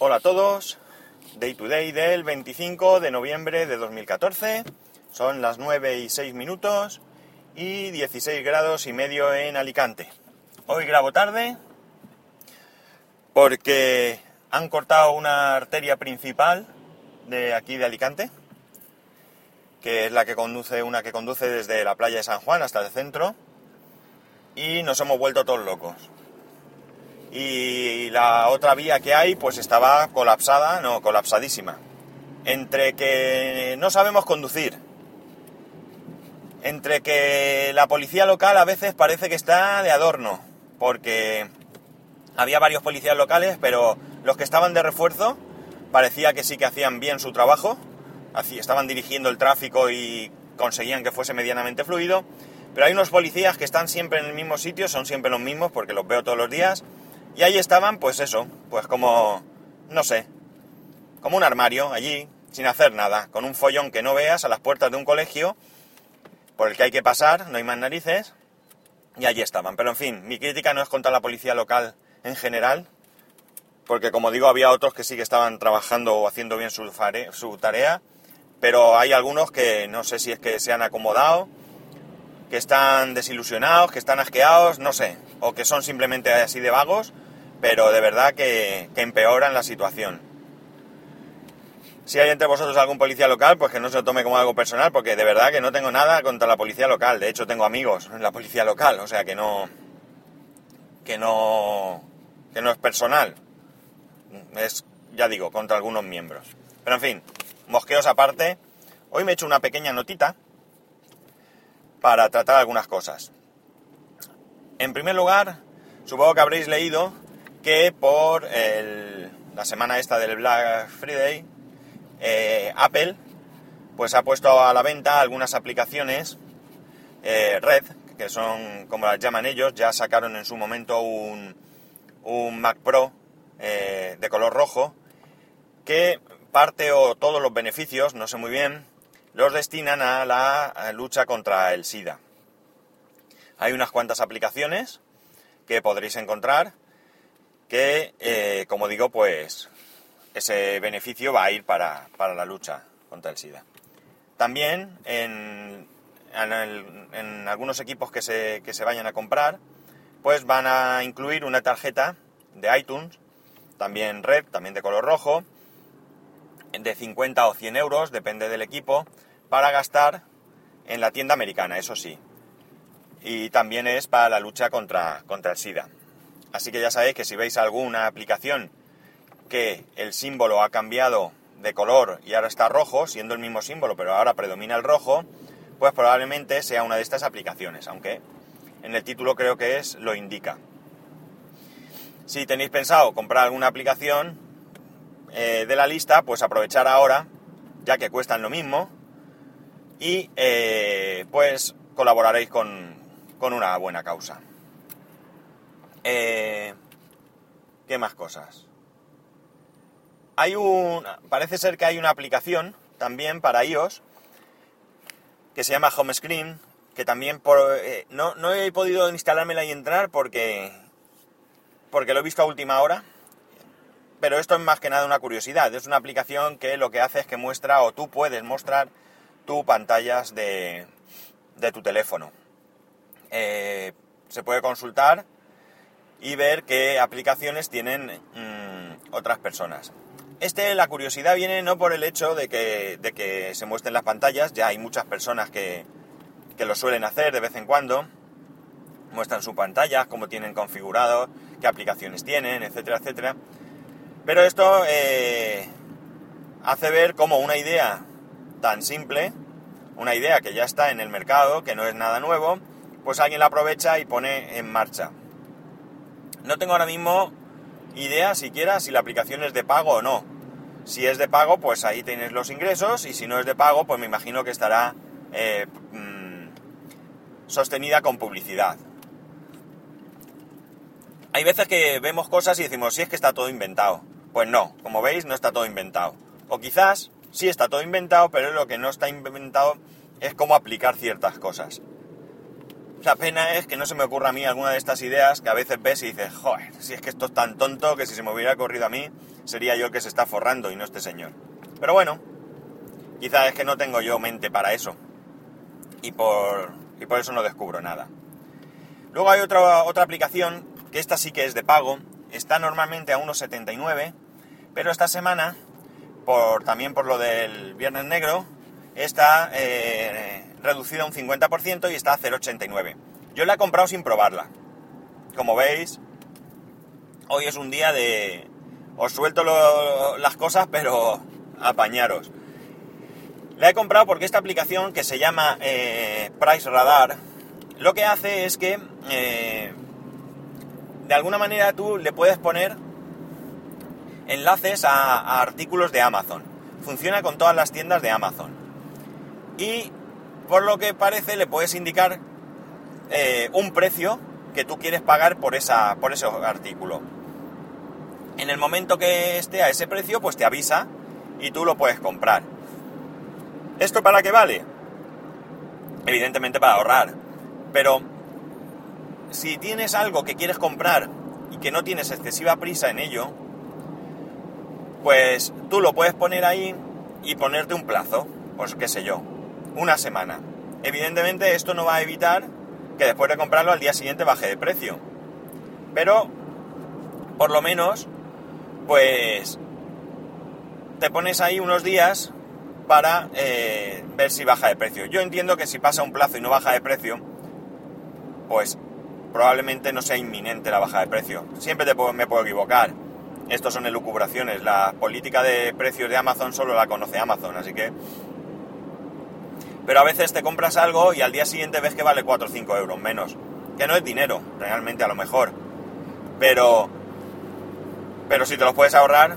Hola a todos, Day to Day del 25 de noviembre de 2014, son las 9 y 6 minutos y 16 grados y medio en Alicante. Hoy grabo tarde porque han cortado una arteria principal de aquí de Alicante, que es la que conduce, una que conduce desde la playa de San Juan hasta el centro, y nos hemos vuelto todos locos y la otra vía que hay pues estaba colapsada, no, colapsadísima. Entre que no sabemos conducir, entre que la policía local a veces parece que está de adorno, porque había varios policías locales, pero los que estaban de refuerzo parecía que sí que hacían bien su trabajo, estaban dirigiendo el tráfico y conseguían que fuese medianamente fluido, pero hay unos policías que están siempre en el mismo sitio, son siempre los mismos porque los veo todos los días, y ahí estaban, pues eso, pues como, no sé, como un armario allí, sin hacer nada, con un follón que no veas a las puertas de un colegio por el que hay que pasar, no hay más narices, y allí estaban. Pero en fin, mi crítica no es contra la policía local en general, porque como digo, había otros que sí que estaban trabajando o haciendo bien su, su tarea, pero hay algunos que no sé si es que se han acomodado, que están desilusionados, que están asqueados, no sé, o que son simplemente así de vagos, pero de verdad que, empeoran la situación. Si hay entre vosotros algún policía local, pues que no se lo tome como algo personal, porque de verdad que no tengo nada contra la policía local. De hecho, tengo amigos en la policía local, o sea que no. que no. que no es personal. Es, ya digo, contra algunos miembros. Pero en fin, mosqueos aparte. Hoy me he hecho una pequeña notita para tratar algunas cosas. En primer lugar, supongo que habréis leído que por la semana esta del Black Friday, eh, Apple pues ha puesto a la venta algunas aplicaciones eh, Red, que son como las llaman ellos, ya sacaron en su momento un, un Mac Pro eh, de color rojo, que parte o todos los beneficios, no sé muy bien, los destinan a la lucha contra el SIDA. Hay unas cuantas aplicaciones que podréis encontrar que, eh, como digo, pues ese beneficio va a ir para, la lucha contra el SIDA. También en, en, algunos equipos que se, que se vayan a comprar, pues van a incluir una tarjeta de iTunes, también red, también de color rojo, de 50 o 100 euros, depende del equipo, para gastar en la tienda americana, eso sí. Y también es para la lucha contra, contra el SIDA. Así que ya sabéis que si veis alguna aplicación que el símbolo ha cambiado de color y ahora está rojo, siendo el mismo símbolo, pero ahora predomina el rojo, pues probablemente sea una de estas aplicaciones, aunque en el título creo que es lo indica. Si tenéis pensado comprar alguna aplicación eh, de la lista, pues aprovechar ahora, ya que cuestan lo mismo, y eh, pues colaboraréis con, con una buena causa. Eh, ¿Qué más cosas? Hay un. Parece ser que hay una aplicación también para iOS que se llama Home Screen, que también por, eh, no, no, he podido instalármela y entrar porque, porque lo he visto a última hora. Pero esto es más que nada una curiosidad. Es una aplicación que lo que hace es que muestra o tú puedes mostrar tus pantallas de, de tu teléfono. Eh, se puede consultar y ver qué aplicaciones tienen mm, otras personas. Este, la curiosidad viene no por el hecho de que, de que se muestren las pantallas, ya hay muchas personas que, que, lo suelen hacer de vez en cuando, muestran su pantalla, cómo tienen configurado, qué aplicaciones tienen, etcétera, etcétera. Pero esto eh, hace ver como una idea tan simple, una idea que ya está en el mercado, que no es nada nuevo, pues alguien la aprovecha y pone en marcha. No tengo ahora mismo idea siquiera si la aplicación es de pago o no. Si es de pago, pues ahí tienes los ingresos y si no es de pago, pues me imagino que estará eh, mm, sostenida con publicidad. Hay veces que vemos cosas y decimos, si es que está todo inventado. Pues no, como veis, no está todo inventado. O quizás sí está todo inventado, pero lo que no está inventado es cómo aplicar ciertas cosas. La pena es que no se me ocurra a mí alguna de estas ideas que a veces ves y dices, joder, si es que esto es tan tonto que si se me hubiera ocurrido a mí, sería yo el que se está forrando y no este señor. Pero bueno, quizás es que no tengo yo mente para eso. Y por, y por eso no descubro nada. Luego hay otra, otra aplicación, que esta sí que es de pago, está normalmente a 1,79, pero esta semana, por, también por lo del Viernes Negro, está eh, reducida un 50% y está a 0,89. Yo la he comprado sin probarla. Como veis, hoy es un día de... Os suelto las cosas, pero apañaros. La he comprado porque esta aplicación que se llama eh, Price Radar, lo que hace es que eh, de alguna manera tú le puedes poner enlaces a artículos de Amazon. Funciona con todas las tiendas de Amazon y por lo que parece le puedes indicar eh, un precio que tú quieres pagar por, esa, por ese artículo. En el momento que esté a ese precio, pues te avisa y tú lo puedes comprar. ¿Esto para qué vale? Evidentemente para ahorrar. Pero si tienes algo que quieres comprar y que no tienes excesiva prisa en ello, pues tú lo puedes poner ahí y ponerte un plazo. Pues qué sé yo, una semana. Evidentemente esto no va a evitar que después de comprarlo al día siguiente baje de precio. Pero, por lo menos, pues te pones ahí unos días para eh, ver si baja de precio. Yo entiendo que si pasa un plazo y no baja de precio, pues probablemente no sea inminente la baja de precio. Siempre te me puedo equivocar. Estos son elucubraciones. La política de precios de Amazon solo la conoce Amazon, así que pero a veces te compras algo y al día siguiente ves que vale 4 o 5 euros menos. Que no es dinero, realmente a lo mejor. Pero, pero si te lo puedes ahorrar,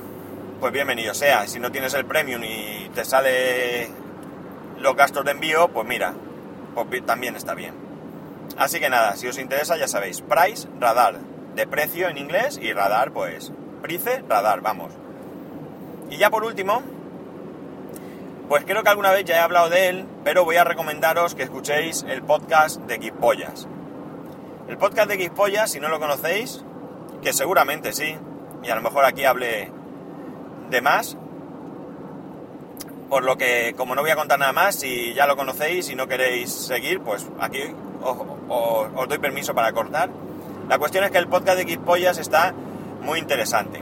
pues bienvenido sea. Si no tienes el premium y te sale los gastos de envío, pues mira, pues también está bien. Así que nada, si os interesa ya sabéis, price, radar, de precio en inglés y radar, pues, price, radar, vamos. Y ya por último, pues creo que alguna vez ya he hablado de él, pero voy a recomendaros que escuchéis el podcast de Geekpollas. El podcast de Geekpollas, si no lo conocéis, que seguramente sí, y a lo mejor aquí hable de más, por lo que como no voy a contar nada más, si ya lo conocéis y no queréis seguir, pues aquí os, doy permiso para cortar. La cuestión es que el podcast de Geekpollas está muy interesante.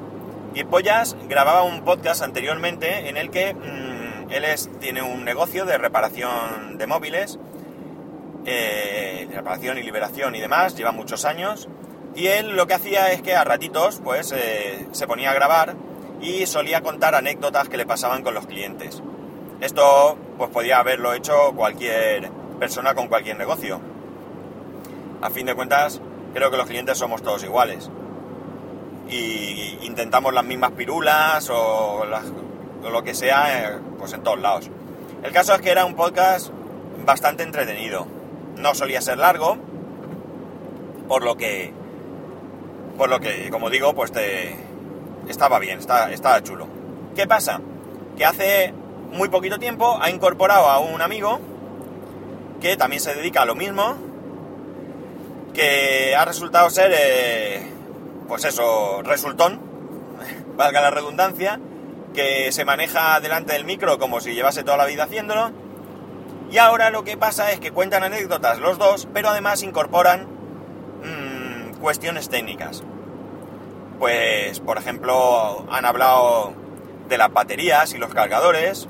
Geekpollas grababa un podcast anteriormente en el que... Mm, él es, tiene un negocio de reparación de móviles, eh, de reparación y liberación y demás, lleva muchos años. Y él lo que hacía es que a ratitos pues eh, se ponía a grabar y solía contar anécdotas que le pasaban con los clientes. Esto pues podía haberlo hecho cualquier persona con cualquier negocio. A fin de cuentas, creo que los clientes somos todos iguales. Y intentamos las mismas pirulas o las lo que sea, eh, pues en todos lados. El caso es que era un podcast bastante entretenido. No solía ser largo, por lo que, por lo que, como digo, pues te, estaba bien, estaba, estaba chulo. ¿Qué pasa? Que hace muy poquito tiempo ha incorporado a un amigo que también se dedica a lo mismo, que ha resultado ser, eh, pues eso, resultón, valga la redundancia, que se maneja delante del micro como si llevase toda la vida haciéndolo. Y ahora lo que pasa es que cuentan anécdotas los dos, pero además incorporan mm, cuestiones técnicas. Pues, por ejemplo, han hablado de las baterías y los cargadores,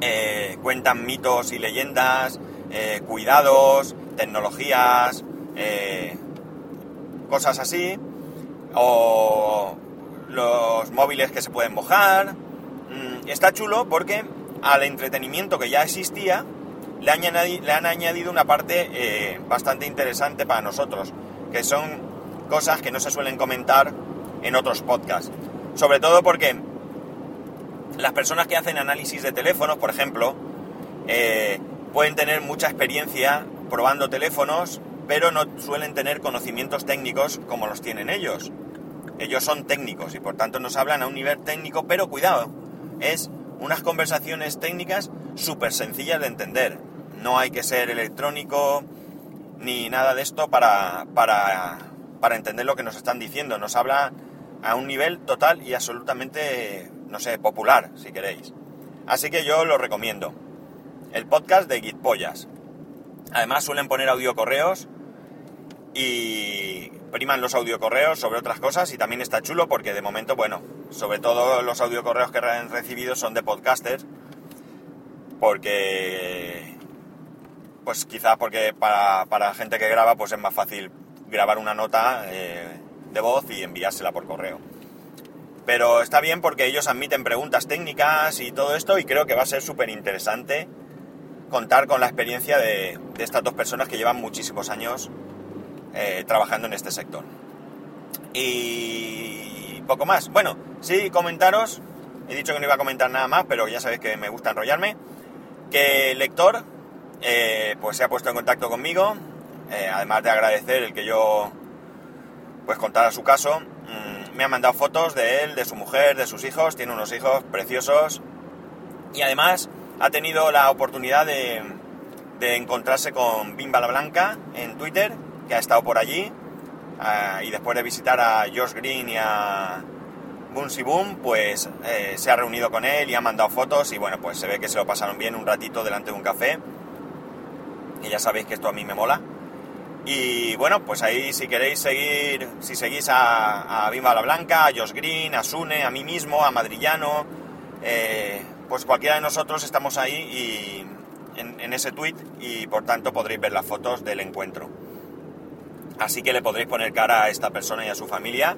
eh, cuentan mitos y leyendas, eh, cuidados, tecnologías, eh, cosas así, o los móviles que se pueden mojar. Mm, está chulo porque al entretenimiento que ya existía le han, añadido, una parte eh, bastante interesante para nosotros, que son cosas que no se suelen comentar en otros podcasts. Sobre todo porque las personas que hacen análisis de teléfonos, por ejemplo, eh, pueden tener mucha experiencia probando teléfonos, pero no suelen tener conocimientos técnicos como los tienen ellos. Ellos son técnicos y por tanto nos hablan a un nivel técnico, pero cuidado, es unas conversaciones técnicas súper sencillas de entender. No hay que ser electrónico ni nada de esto para, para, para entender lo que nos están diciendo. Nos habla a un nivel total y absolutamente, no sé, popular, si queréis. Así que yo lo recomiendo. El podcast de Gitpollas. Además suelen poner audio correos y priman los audiocorreos sobre otras cosas y también está chulo porque de momento, bueno, sobre todo los audiocorreos que han recibido son de podcasters porque pues quizá porque para, para gente que graba pues es más fácil grabar una nota eh, de voz y enviársela por correo. Pero está bien porque ellos admiten preguntas técnicas y todo esto y creo que va a ser súper interesante contar con la experiencia de, estas dos personas que llevan muchísimos años eh, trabajando en este sector. Y poco más. Bueno, sí, comentaros. He dicho que no iba a comentar nada más, pero ya sabéis que me gusta enrollarme. Que el lector eh, pues se ha puesto en contacto conmigo. Eh, además de agradecer el que yo pues contara su caso. Mmm, me ha mandado fotos de él, de su mujer, de sus hijos. Tiene unos hijos preciosos. Y además ha tenido la oportunidad de, de encontrarse con Bimba la Blanca en Twitter, que ha estado por allí, uh, y después de visitar a Josh Green y a Boonsy Boom, pues eh, se ha reunido con él y ha mandado fotos, y bueno, pues se ve que se lo pasaron bien un ratito delante de un café, y ya sabéis que esto a mí me mola. Y bueno, pues ahí si queréis seguir, si seguís a, a Bimba la Blanca, a Josh Green, a Sune, a mí mismo, a Madrillano, eh, pues cualquiera de nosotros estamos ahí y en, en, ese tweet y por tanto podréis ver las fotos del encuentro. Así que le podréis poner cara a esta persona y a su familia.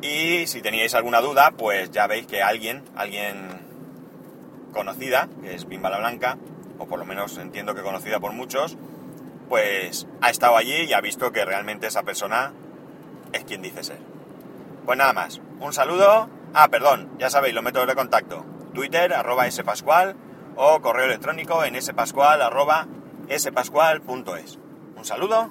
Y si teníais alguna duda, pues ya veis que alguien, alguien conocida, que es Bimba la Blanca, o por lo menos entiendo que conocida por muchos, pues ha estado allí y ha visto que realmente esa persona es quien dice ser. Pues nada más, un saludo. Ah, perdón, ya sabéis los métodos de contacto. Twitter, arroba spascual, o correo electrónico en spascual, arroba spascual.es. Un saludo